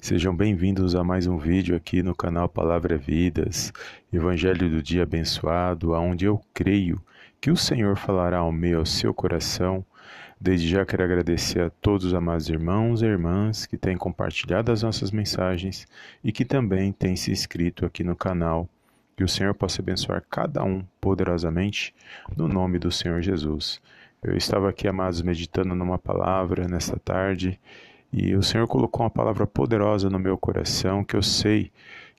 Sejam bem-vindos a mais um vídeo aqui no canal Palavra Vidas, Evangelho do Dia Abençoado, aonde eu creio que o Senhor falará ao meu, ao seu coração. Desde já quero agradecer a todos os amados irmãos e irmãs que têm compartilhado as nossas mensagens e que também têm se inscrito aqui no canal. Que o Senhor possa abençoar cada um poderosamente, no nome do Senhor Jesus. Eu estava aqui, amados, meditando numa palavra nesta tarde e o Senhor colocou uma palavra poderosa no meu coração que eu sei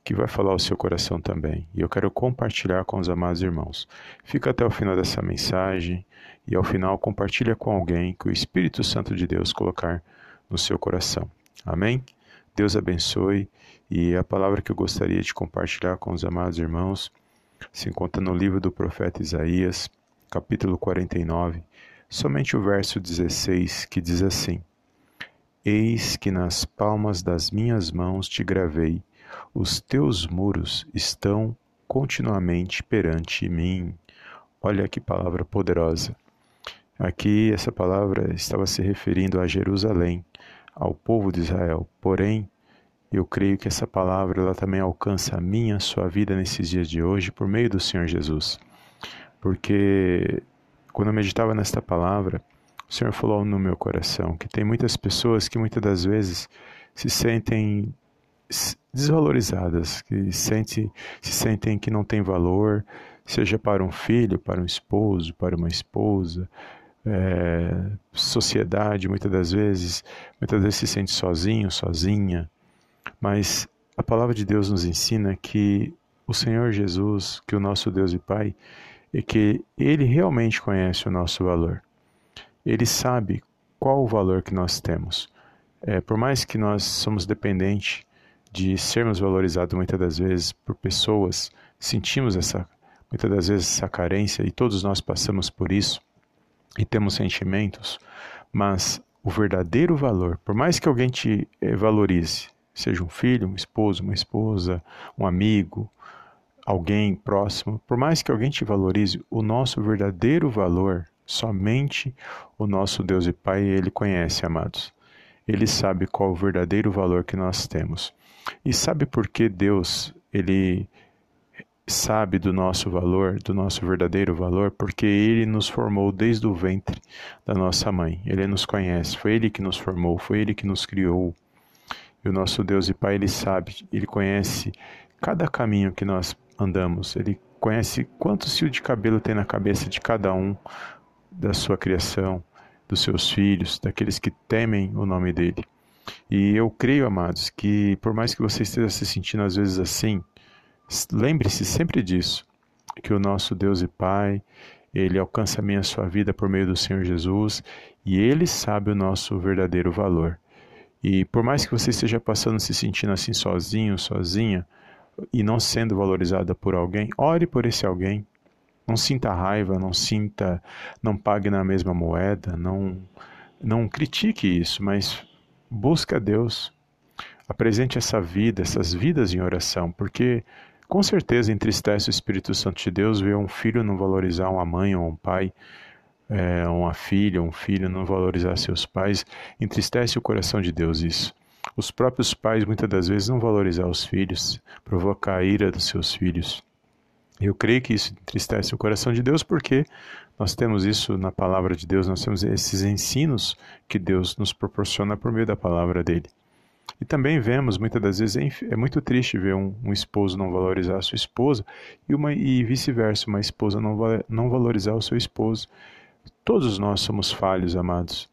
que vai falar ao seu coração também. E eu quero compartilhar com os amados irmãos. Fica até o final dessa mensagem e ao final compartilha com alguém que o Espírito Santo de Deus colocar no seu coração. Amém? Deus abençoe e a palavra que eu gostaria de compartilhar com os amados irmãos se encontra no livro do profeta Isaías, capítulo 49, somente o verso 16, que diz assim: Eis que nas palmas das minhas mãos te gravei, os teus muros estão continuamente perante mim. Olha que palavra poderosa. Aqui essa palavra estava se referindo a Jerusalém, ao povo de Israel. Porém, eu creio que essa palavra ela também alcança a minha, a sua vida nesses dias de hoje por meio do Senhor Jesus. Porque quando eu meditava nesta palavra, o Senhor falou no meu coração que tem muitas pessoas que muitas das vezes se sentem desvalorizadas, que sente, se sentem que não tem valor, seja para um filho, para um esposo, para uma esposa, é, sociedade, muitas das vezes, muitas vezes se sente sozinho, sozinha, mas a palavra de Deus nos ensina que o Senhor Jesus, que o nosso Deus e Pai, é que Ele realmente conhece o nosso valor ele sabe qual o valor que nós temos. É, por mais que nós somos dependentes de sermos valorizados muitas das vezes por pessoas, sentimos essa muitas das vezes essa carência e todos nós passamos por isso e temos sentimentos, mas o verdadeiro valor, por mais que alguém te eh, valorize, seja um filho, um esposo, uma esposa, um amigo, alguém próximo, por mais que alguém te valorize, o nosso verdadeiro valor Somente o nosso Deus e Pai Ele conhece, amados. Ele sabe qual o verdadeiro valor que nós temos. E sabe por que Deus, Ele sabe do nosso valor, do nosso verdadeiro valor? Porque Ele nos formou desde o ventre da nossa mãe. Ele nos conhece, foi Ele que nos formou, foi Ele que nos criou. E o nosso Deus e Pai, Ele sabe, Ele conhece cada caminho que nós andamos. Ele conhece quantos fios de cabelo tem na cabeça de cada um, da sua criação, dos seus filhos, daqueles que temem o nome dele. E eu creio, amados, que por mais que você esteja se sentindo às vezes assim, lembre-se sempre disso, que o nosso Deus e Pai, ele alcança a minha sua vida por meio do Senhor Jesus e ele sabe o nosso verdadeiro valor. E por mais que você esteja passando se sentindo assim sozinho, sozinha e não sendo valorizada por alguém, ore por esse alguém, não sinta raiva, não sinta, não pague na mesma moeda, não, não critique isso, mas busque a Deus. Apresente essa vida, essas vidas em oração, porque com certeza entristece o Espírito Santo de Deus ver um filho não valorizar uma mãe ou um pai, é, uma filha, um filho não valorizar seus pais. Entristece o coração de Deus isso. Os próprios pais muitas das vezes não valorizar os filhos, provocar a ira dos seus filhos. Eu creio que isso entristece o coração de Deus porque nós temos isso na palavra de Deus, nós temos esses ensinos que Deus nos proporciona por meio da palavra dele. E também vemos, muitas das vezes, é muito triste ver um, um esposo não valorizar a sua esposa e, uma, e vice-versa, uma esposa não, não valorizar o seu esposo. Todos nós somos falhos, amados.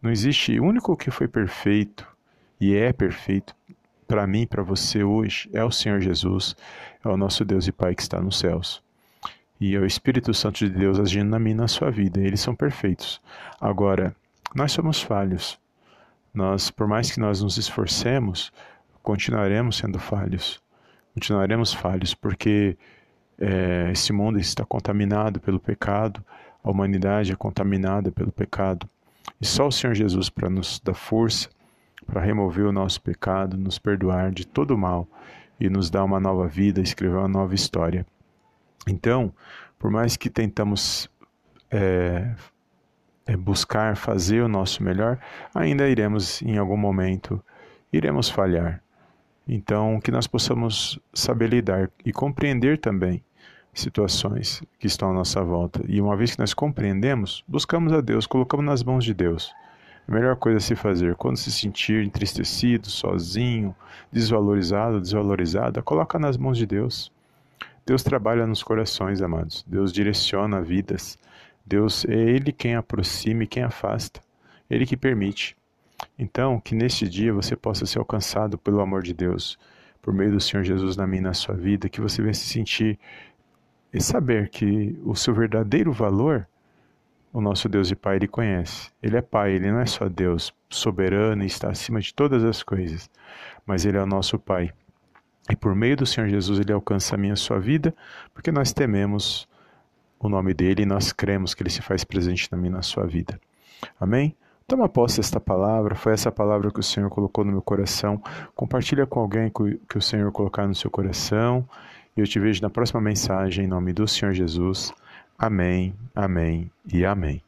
Não existe, único que foi perfeito e é perfeito para mim, para você hoje, é o Senhor Jesus, é o nosso Deus e Pai que está nos céus. e é o Espírito Santo de Deus agindo na minha na sua vida. Eles são perfeitos. Agora, nós somos falhos. Nós, por mais que nós nos esforcemos, continuaremos sendo falhos. Continuaremos falhos porque é, esse mundo está contaminado pelo pecado, a humanidade é contaminada pelo pecado. E só o Senhor Jesus para nos dar força, para remover o nosso pecado, nos perdoar de todo o mal e nos dar uma nova vida, escrever uma nova história. Então, por mais que tentamos é, é buscar fazer o nosso melhor, ainda iremos em algum momento iremos falhar. Então, que nós possamos saber lidar e compreender também situações que estão à nossa volta. E uma vez que nós compreendemos, buscamos a Deus, colocamos nas mãos de Deus. A melhor coisa a se fazer, quando se sentir entristecido, sozinho, desvalorizado, desvalorizada, coloca nas mãos de Deus. Deus trabalha nos corações, amados. Deus direciona vidas. Deus é Ele quem aproxima e quem afasta. Ele que permite. Então, que neste dia você possa ser alcançado pelo amor de Deus, por meio do Senhor Jesus na minha na sua vida, que você venha se sentir e saber que o seu verdadeiro valor, o nosso Deus e Pai, Ele conhece. Ele é Pai, Ele não é só Deus soberano e está acima de todas as coisas, mas Ele é o nosso Pai. E por meio do Senhor Jesus Ele alcança a minha a sua vida, porque nós tememos o nome dEle e nós cremos que Ele se faz presente na minha na sua vida. Amém? Toma posse desta palavra, foi essa palavra que o Senhor colocou no meu coração. Compartilha com alguém que o Senhor colocar no seu coração e eu te vejo na próxima mensagem em nome do Senhor Jesus. Amém, amém e amém.